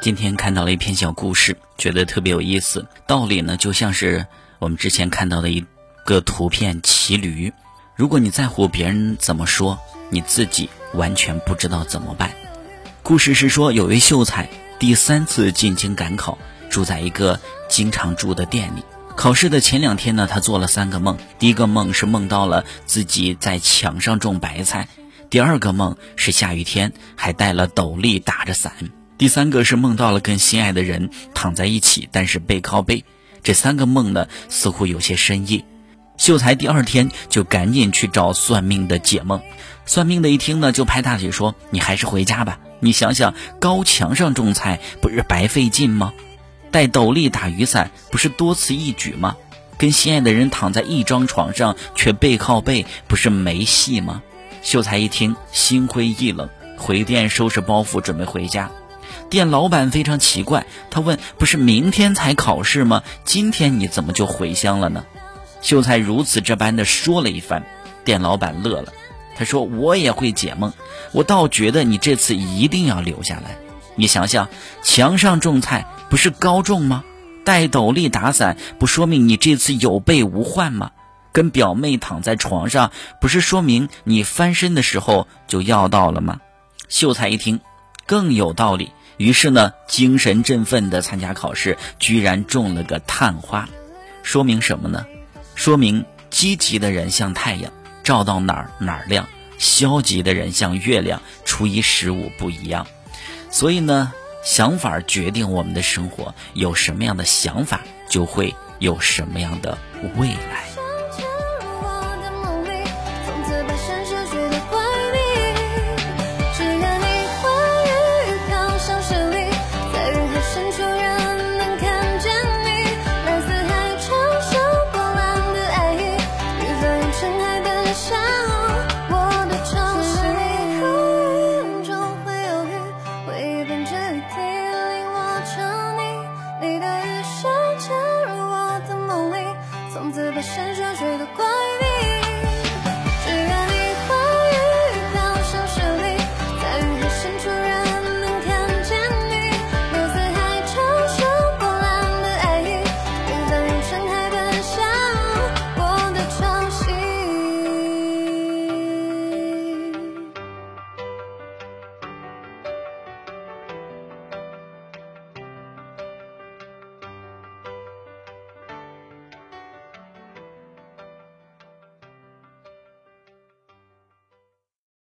今天看到了一篇小故事，觉得特别有意思。道理呢，就像是我们之前看到的一个图片骑驴。如果你在乎别人怎么说，你自己完全不知道怎么办。故事是说，有位秀才第三次进京赶考，住在一个经常住的店里。考试的前两天呢，他做了三个梦。第一个梦是梦到了自己在墙上种白菜；第二个梦是下雨天，还带了斗笠打着伞。第三个是梦到了跟心爱的人躺在一起，但是背靠背。这三个梦呢，似乎有些深意。秀才第二天就赶紧去找算命的解梦。算命的一听呢，就拍大腿说：“你还是回家吧。你想想，高墙上种菜不是白费劲吗？戴斗笠打雨伞不是多此一举吗？跟心爱的人躺在一张床上却背靠背，不是没戏吗？”秀才一听，心灰意冷，回店收拾包袱，准备回家。店老板非常奇怪，他问：“不是明天才考试吗？今天你怎么就回乡了呢？”秀才如此这般的说了一番，店老板乐了，他说：“我也会解梦，我倒觉得你这次一定要留下来。你想想，墙上种菜不是高中吗？戴斗笠打伞不说明你这次有备无患吗？跟表妹躺在床上不是说明你翻身的时候就要到了吗？”秀才一听，更有道理。于是呢，精神振奋地参加考试，居然中了个探花，说明什么呢？说明积极的人像太阳，照到哪儿哪儿亮；消极的人像月亮，初一十五不一样。所以呢，想法决定我们的生活，有什么样的想法，就会有什么样的未来。